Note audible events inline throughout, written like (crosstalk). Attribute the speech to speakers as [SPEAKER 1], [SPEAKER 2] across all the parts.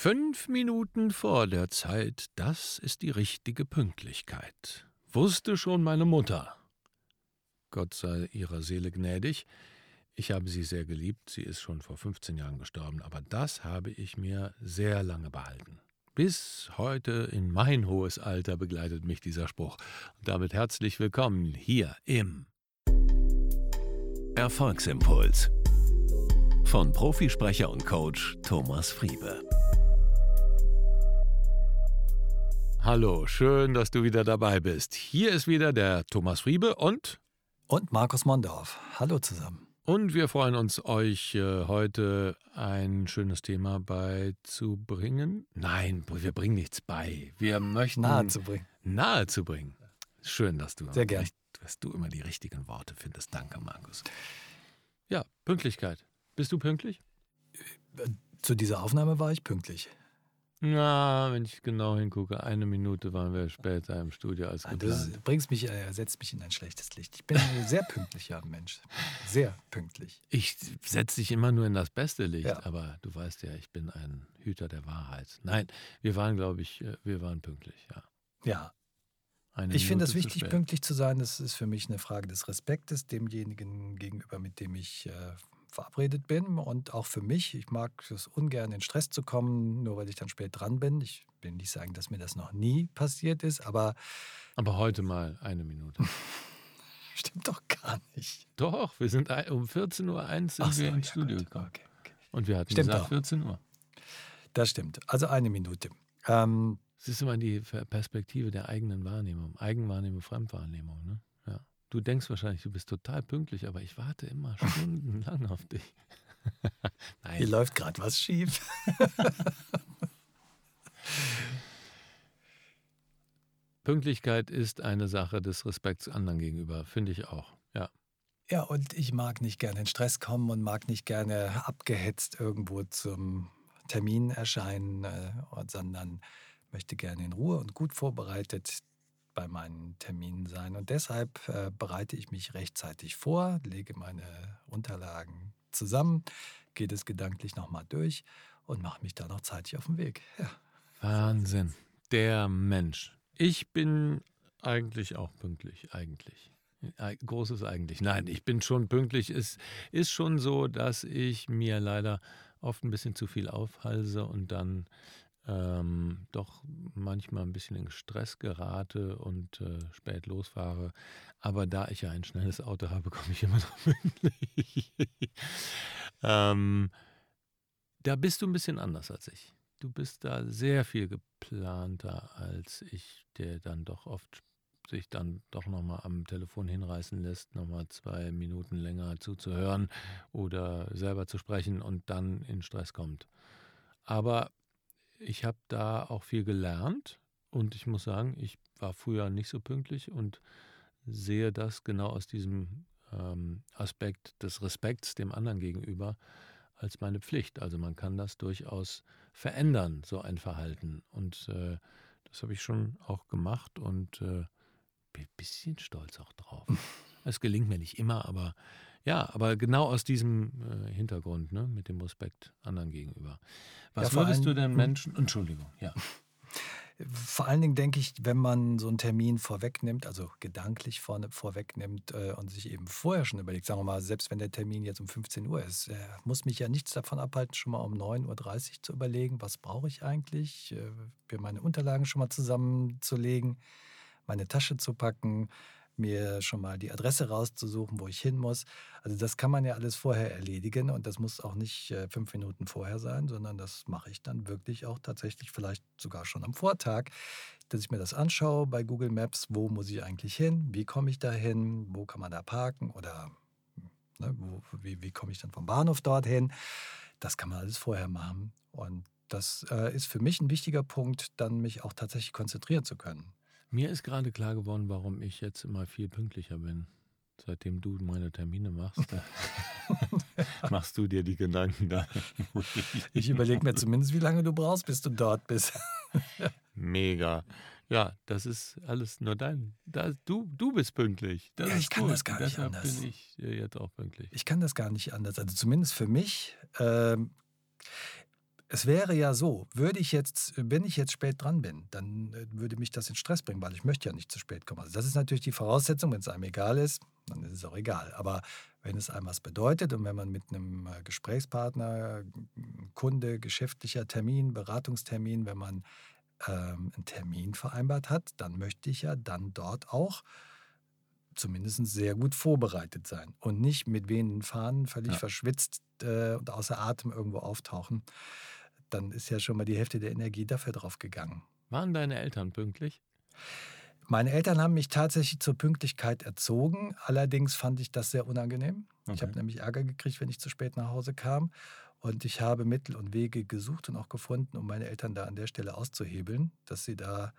[SPEAKER 1] Fünf Minuten vor der Zeit, das ist die richtige Pünktlichkeit. Wusste schon meine Mutter. Gott sei ihrer Seele gnädig. Ich habe sie sehr geliebt, sie ist schon vor 15 Jahren gestorben, aber das habe ich mir sehr lange behalten. Bis heute in mein hohes Alter begleitet mich dieser Spruch. Und damit herzlich willkommen hier im
[SPEAKER 2] Erfolgsimpuls von Profisprecher und Coach Thomas Friebe.
[SPEAKER 1] Hallo, schön, dass du wieder dabei bist. Hier ist wieder der Thomas Friebe und
[SPEAKER 3] und Markus Mondorf. Hallo zusammen.
[SPEAKER 1] Und wir freuen uns, euch äh, heute ein schönes Thema beizubringen. Nein, wir bringen nichts bei. Wir möchten
[SPEAKER 3] nahezubringen.
[SPEAKER 1] Nahezubringen. Schön, dass du
[SPEAKER 3] sehr gern,
[SPEAKER 1] dass du immer die richtigen Worte findest. Danke, Markus. Ja, Pünktlichkeit. Bist du pünktlich?
[SPEAKER 3] Äh, zu dieser Aufnahme war ich pünktlich.
[SPEAKER 1] Na, wenn ich genau hingucke, eine Minute waren wir später im Studio als geplant.
[SPEAKER 3] Das bringst mich, äh, setzt mich in ein schlechtes Licht. Ich bin ein sehr pünktlicher Mensch. Sehr pünktlich.
[SPEAKER 1] Ich setze dich immer nur in das beste Licht, ja. aber du weißt ja, ich bin ein Hüter der Wahrheit. Nein, wir waren, glaube ich, äh, wir waren pünktlich, ja.
[SPEAKER 3] Ja. Eine ich finde es wichtig, pünktlich zu sein. Das ist für mich eine Frage des Respektes demjenigen gegenüber, mit dem ich äh, verabredet bin und auch für mich. Ich mag es ungern in Stress zu kommen, nur weil ich dann spät dran bin. Ich will nicht sagen, dass mir das noch nie passiert ist, aber.
[SPEAKER 1] Aber heute mal eine Minute. (laughs)
[SPEAKER 3] Stimmt doch gar nicht.
[SPEAKER 1] Doch, wir sind um 14.01 Uhr sind so, wir ins ja, Studio gut. gekommen. Okay, okay. Und wir hatten
[SPEAKER 3] stimmt
[SPEAKER 1] gesagt auch. 14 Uhr.
[SPEAKER 3] Das stimmt. Also eine Minute. Ähm,
[SPEAKER 1] es ist immer die Perspektive der eigenen Wahrnehmung. Eigenwahrnehmung, Fremdwahrnehmung. Ne? Du denkst wahrscheinlich, du bist total pünktlich, aber ich warte immer stundenlang auf dich. (laughs)
[SPEAKER 3] Nein. Hier läuft gerade was schief. (laughs)
[SPEAKER 1] Pünktlichkeit ist eine Sache des Respekts anderen gegenüber, finde ich auch. Ja.
[SPEAKER 3] Ja, und ich mag nicht gerne in Stress kommen und mag nicht gerne abgehetzt irgendwo zum Termin erscheinen, äh, sondern möchte gerne in Ruhe und gut vorbereitet bei meinen Terminen sein. Und deshalb äh, bereite ich mich rechtzeitig vor, lege meine Unterlagen zusammen, gehe das gedanklich nochmal durch und mache mich da noch zeitig auf den Weg. Ja.
[SPEAKER 1] Wahnsinn. Der Mensch. Ich bin eigentlich auch pünktlich, eigentlich. Großes eigentlich. Nein, ich bin schon pünktlich. Es ist schon so, dass ich mir leider oft ein bisschen zu viel aufhalse und dann ähm, doch manchmal ein bisschen in Stress gerate und äh, spät losfahre. Aber da ich ja ein schnelles Auto habe, komme ich immer noch (laughs) pünktlich. ähm, da bist du ein bisschen anders als ich. Du bist da sehr viel geplanter als ich, der dann doch oft sich dann doch nochmal am Telefon hinreißen lässt, nochmal zwei Minuten länger zuzuhören oder selber zu sprechen und dann in Stress kommt. Aber ich habe da auch viel gelernt und ich muss sagen, ich war früher nicht so pünktlich und sehe das genau aus diesem ähm, Aspekt des Respekts dem anderen gegenüber als meine Pflicht. Also man kann das durchaus verändern, so ein Verhalten. Und äh, das habe ich schon auch gemacht und äh, bin ein bisschen stolz auch drauf. (laughs) Es gelingt mir nicht immer, aber ja, aber genau aus diesem äh, Hintergrund, ne, mit dem Respekt anderen gegenüber. Was ja, würdest du denn hm? Menschen. Entschuldigung, ja. (laughs)
[SPEAKER 3] Vor allen Dingen denke ich, wenn man so einen Termin vorwegnimmt, also gedanklich vorne, vorwegnimmt äh, und sich eben vorher schon überlegt, sagen wir mal, selbst wenn der Termin jetzt um 15 Uhr ist, äh, muss mich ja nichts davon abhalten, schon mal um 9.30 Uhr zu überlegen, was brauche ich eigentlich, äh, mir meine Unterlagen schon mal zusammenzulegen, meine Tasche zu packen, mir schon mal die Adresse rauszusuchen, wo ich hin muss. Also das kann man ja alles vorher erledigen und das muss auch nicht äh, fünf Minuten vorher sein, sondern das mache ich dann wirklich auch tatsächlich vielleicht sogar schon am Vortag, dass ich mir das anschaue bei Google Maps, wo muss ich eigentlich hin, wie komme ich da hin, wo kann man da parken oder ne, wo, wie, wie komme ich dann vom Bahnhof dorthin. Das kann man alles vorher machen und das äh, ist für mich ein wichtiger Punkt, dann mich auch tatsächlich konzentrieren zu können.
[SPEAKER 1] Mir ist gerade klar geworden, warum ich jetzt immer viel pünktlicher bin. Seitdem du meine Termine machst, (laughs) machst du dir die Gedanken da.
[SPEAKER 3] ich überlege mir zumindest, wie lange du brauchst, bis du dort bist.
[SPEAKER 1] Mega. Ja, das ist alles nur dein. Das, du, du bist pünktlich.
[SPEAKER 3] Das ja, ich kann gut. das gar nicht
[SPEAKER 1] Deshalb
[SPEAKER 3] anders.
[SPEAKER 1] bin ich jetzt auch pünktlich.
[SPEAKER 3] Ich kann das gar nicht anders. Also zumindest für mich. Ähm, es wäre ja so, würde ich jetzt, wenn ich jetzt spät dran bin, dann äh, würde mich das in Stress bringen, weil ich möchte ja nicht zu spät kommen. Also das ist natürlich die Voraussetzung, wenn es einem egal ist, dann ist es auch egal. Aber wenn es einem was bedeutet und wenn man mit einem äh, Gesprächspartner, Kunde, geschäftlicher Termin, Beratungstermin, wenn man ähm, einen Termin vereinbart hat, dann möchte ich ja dann dort auch zumindest sehr gut vorbereitet sein und nicht mit wehenden Fahnen völlig ja. verschwitzt äh, und außer Atem irgendwo auftauchen. Dann ist ja schon mal die Hälfte der Energie dafür drauf gegangen.
[SPEAKER 1] Waren deine Eltern pünktlich?
[SPEAKER 3] Meine Eltern haben mich tatsächlich zur Pünktlichkeit erzogen. Allerdings fand ich das sehr unangenehm. Okay. Ich habe nämlich Ärger gekriegt, wenn ich zu spät nach Hause kam. Und ich habe Mittel und Wege gesucht und auch gefunden, um meine Eltern da an der Stelle auszuhebeln, dass sie da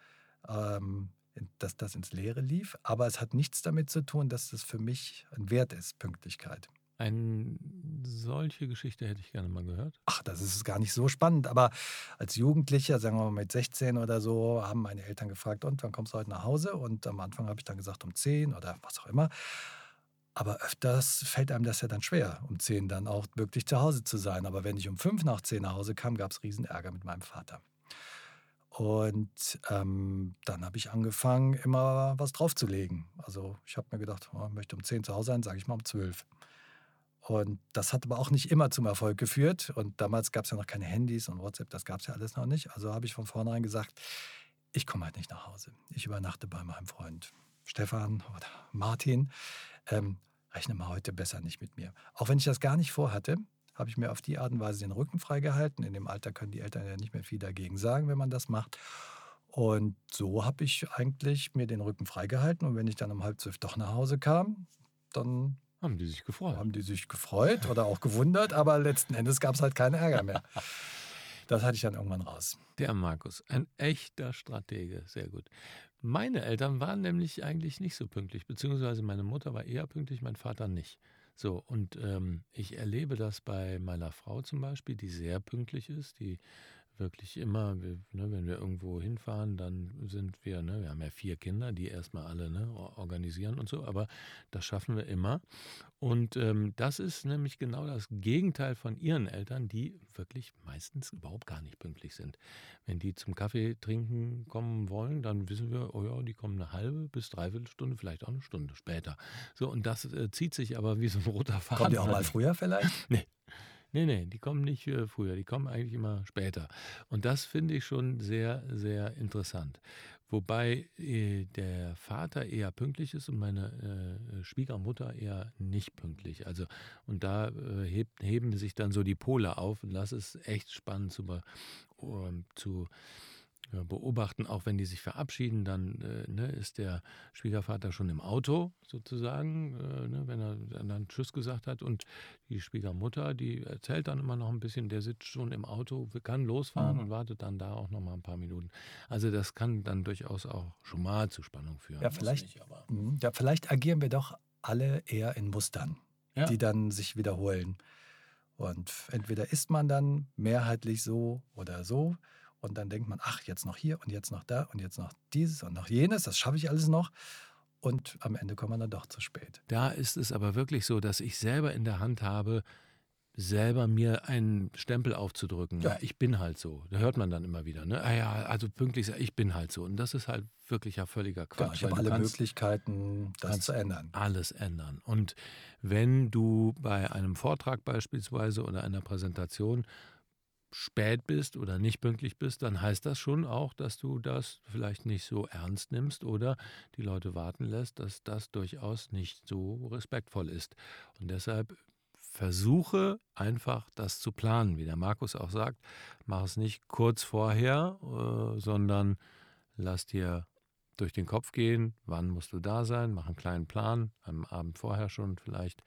[SPEAKER 3] ähm, dass das ins Leere lief. Aber es hat nichts damit zu tun, dass das für mich ein Wert ist, Pünktlichkeit.
[SPEAKER 1] Eine solche Geschichte hätte ich gerne mal gehört.
[SPEAKER 3] Ach, das ist gar nicht so spannend. Aber als Jugendlicher, sagen wir mal mit 16 oder so, haben meine Eltern gefragt, und wann kommst du heute nach Hause? Und am Anfang habe ich dann gesagt, um 10 oder was auch immer. Aber öfters fällt einem das ja dann schwer, um 10 dann auch wirklich zu Hause zu sein. Aber wenn ich um 5 nach 10 nach Hause kam, gab es Riesenärger mit meinem Vater. Und ähm, dann habe ich angefangen, immer was draufzulegen. Also ich habe mir gedacht, oh, ich möchte um 10 zu Hause sein, sage ich mal um 12. Und das hat aber auch nicht immer zum Erfolg geführt. Und damals gab es ja noch keine Handys und WhatsApp, das gab es ja alles noch nicht. Also habe ich von vornherein gesagt, ich komme halt nicht nach Hause. Ich übernachte bei meinem Freund Stefan oder Martin. Ähm, rechne mal heute besser nicht mit mir. Auch wenn ich das gar nicht vorhatte, habe ich mir auf die Art und Weise den Rücken freigehalten. In dem Alter können die Eltern ja nicht mehr viel dagegen sagen, wenn man das macht. Und so habe ich eigentlich mir den Rücken freigehalten. Und wenn ich dann um halb zwölf doch nach Hause kam, dann
[SPEAKER 1] haben die sich gefreut.
[SPEAKER 3] Haben die sich gefreut oder auch gewundert, aber letzten Endes gab es halt keinen Ärger mehr. Das hatte ich dann irgendwann raus.
[SPEAKER 1] Der Markus, ein echter Stratege, sehr gut. Meine Eltern waren nämlich eigentlich nicht so pünktlich, beziehungsweise meine Mutter war eher pünktlich, mein Vater nicht. So, und ähm, ich erlebe das bei meiner Frau zum Beispiel, die sehr pünktlich ist, die wirklich immer, wir, ne, wenn wir irgendwo hinfahren, dann sind wir, ne, wir haben ja vier Kinder, die erstmal alle ne, organisieren und so, aber das schaffen wir immer. Und ähm, das ist nämlich genau das Gegenteil von ihren Eltern, die wirklich meistens überhaupt gar nicht pünktlich sind. Wenn die zum Kaffee trinken kommen wollen, dann wissen wir, oh ja, die kommen eine halbe bis dreiviertel Stunde, vielleicht auch eine Stunde später. So, und das äh, zieht sich aber wie so ein roter Faden.
[SPEAKER 3] Kommt die auch mal früher vielleicht? (laughs)
[SPEAKER 1] Nee. Nee, nee, die kommen nicht äh, früher, die kommen eigentlich immer später. Und das finde ich schon sehr, sehr interessant. Wobei äh, der Vater eher pünktlich ist und meine äh, Schwiegermutter eher nicht pünktlich. Also, und da heben sich dann so die Pole auf und das ist echt spannend zu, um, zu beobachten, auch wenn die sich verabschieden, dann äh, ne, ist der Schwiegervater schon im Auto sozusagen, äh, ne, wenn er dann Tschüss gesagt hat und die Schwiegermutter, die erzählt dann immer noch ein bisschen, der sitzt schon im Auto, kann losfahren mhm. und wartet dann da auch noch mal ein paar Minuten. Also das kann dann durchaus auch schon mal zu Spannung führen.
[SPEAKER 3] Ja, vielleicht, nicht, mhm. ja, vielleicht agieren wir doch alle eher in Mustern, ja. die dann sich wiederholen. Und entweder ist man dann mehrheitlich so oder so. Und dann denkt man, ach, jetzt noch hier und jetzt noch da und jetzt noch dieses und noch jenes, das schaffe ich alles noch. Und am Ende kommt man dann doch zu spät.
[SPEAKER 1] Da ist es aber wirklich so, dass ich selber in der Hand habe, selber mir einen Stempel aufzudrücken. Ja. Ich bin halt so. Da hört man dann immer wieder. Ne? Ah ja, also pünktlich, ich bin halt so. Und das ist halt wirklich ja völliger Quatsch. Ja,
[SPEAKER 3] ich habe alle Möglichkeiten, das zu ändern.
[SPEAKER 1] Alles ändern. Und wenn du bei einem Vortrag beispielsweise oder einer Präsentation spät bist oder nicht pünktlich bist, dann heißt das schon auch, dass du das vielleicht nicht so ernst nimmst oder die Leute warten lässt, dass das durchaus nicht so respektvoll ist. Und deshalb versuche einfach das zu planen, wie der Markus auch sagt. Mach es nicht kurz vorher, äh, sondern lass dir durch den Kopf gehen, wann musst du da sein, mach einen kleinen Plan, am Abend vorher schon vielleicht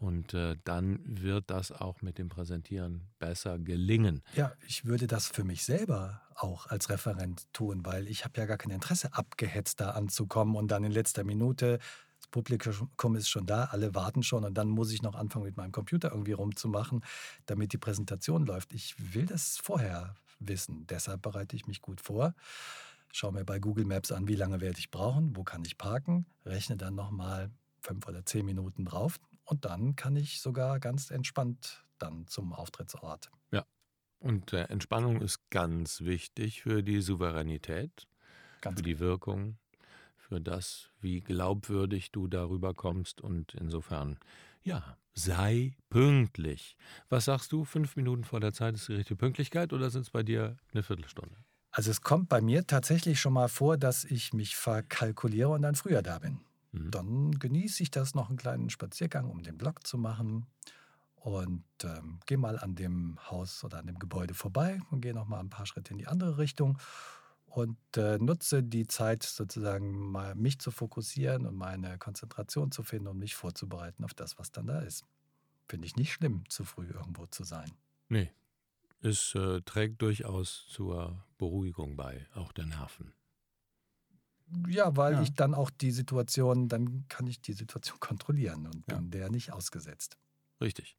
[SPEAKER 1] und äh, dann wird das auch mit dem Präsentieren besser gelingen.
[SPEAKER 3] Ja, ich würde das für mich selber auch als Referent tun, weil ich habe ja gar kein Interesse, abgehetzt da anzukommen und dann in letzter Minute, das Publikum ist schon da, alle warten schon und dann muss ich noch anfangen, mit meinem Computer irgendwie rumzumachen, damit die Präsentation läuft. Ich will das vorher wissen, deshalb bereite ich mich gut vor. Schaue mir bei Google Maps an, wie lange werde ich brauchen, wo kann ich parken, rechne dann nochmal fünf oder zehn Minuten drauf und dann kann ich sogar ganz entspannt dann zum Auftrittsort.
[SPEAKER 1] Ja, Und äh, Entspannung ist ganz wichtig für die Souveränität,
[SPEAKER 3] Ganz
[SPEAKER 1] für die Wirkung, für das, wie glaubwürdig du darüber kommst. Und insofern, ja, sei pünktlich. Was sagst du? Fünf Minuten vor der Zeit ist die richtige Pünktlichkeit oder sind es bei dir eine Viertelstunde?
[SPEAKER 3] Also es kommt bei mir tatsächlich schon mal vor, dass ich mich verkalkuliere und dann früher da bin.
[SPEAKER 1] Mhm.
[SPEAKER 3] Dann genieße ich das noch einen kleinen Spaziergang, um den Block zu machen. Und ähm, gehe mal an dem Haus oder an dem Gebäude vorbei und gehe noch mal ein paar Schritte in die andere Richtung und äh, nutze die Zeit sozusagen mal mich zu fokussieren und meine Konzentration zu finden und mich vorzubereiten auf das, was dann da ist. Finde ich nicht schlimm, zu früh irgendwo zu sein.
[SPEAKER 1] Nee, es äh, trägt durchaus zur Beruhigung bei, auch der Nerven.
[SPEAKER 3] Ja, weil
[SPEAKER 1] Ja.
[SPEAKER 3] ich dann auch die Situation, dann kann ich die Situation (laughs) kontrollieren und
[SPEAKER 1] Ja.
[SPEAKER 3] bin der nicht ausgesetzt.
[SPEAKER 1] Richtig.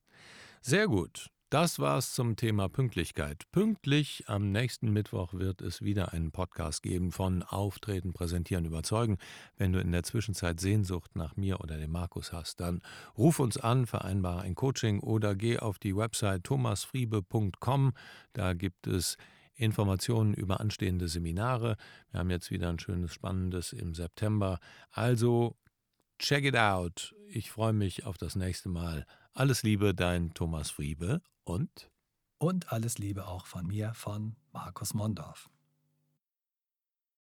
[SPEAKER 1] Sehr gut. Das war's zum Thema Pünktlichkeit. Pünktlich am nächsten Mittwoch wird es wieder einen Podcast geben von Auftreten, Präsentieren, Überzeugen. Wenn du in der Zwischenzeit Sehnsucht nach mir oder dem Markus hast, dann ruf uns an, vereinbare ein Coaching oder geh auf die Website thomasfriebe.com. Da gibt es Informationen über anstehende Seminare. Wir haben jetzt wieder ein schönes, spannendes im September. Also check it out. Ich freue mich auf das nächste Mal. Alles Liebe, dein Thomas Friebe und
[SPEAKER 3] Und alles Liebe auch von mir, von Markus Mondorf.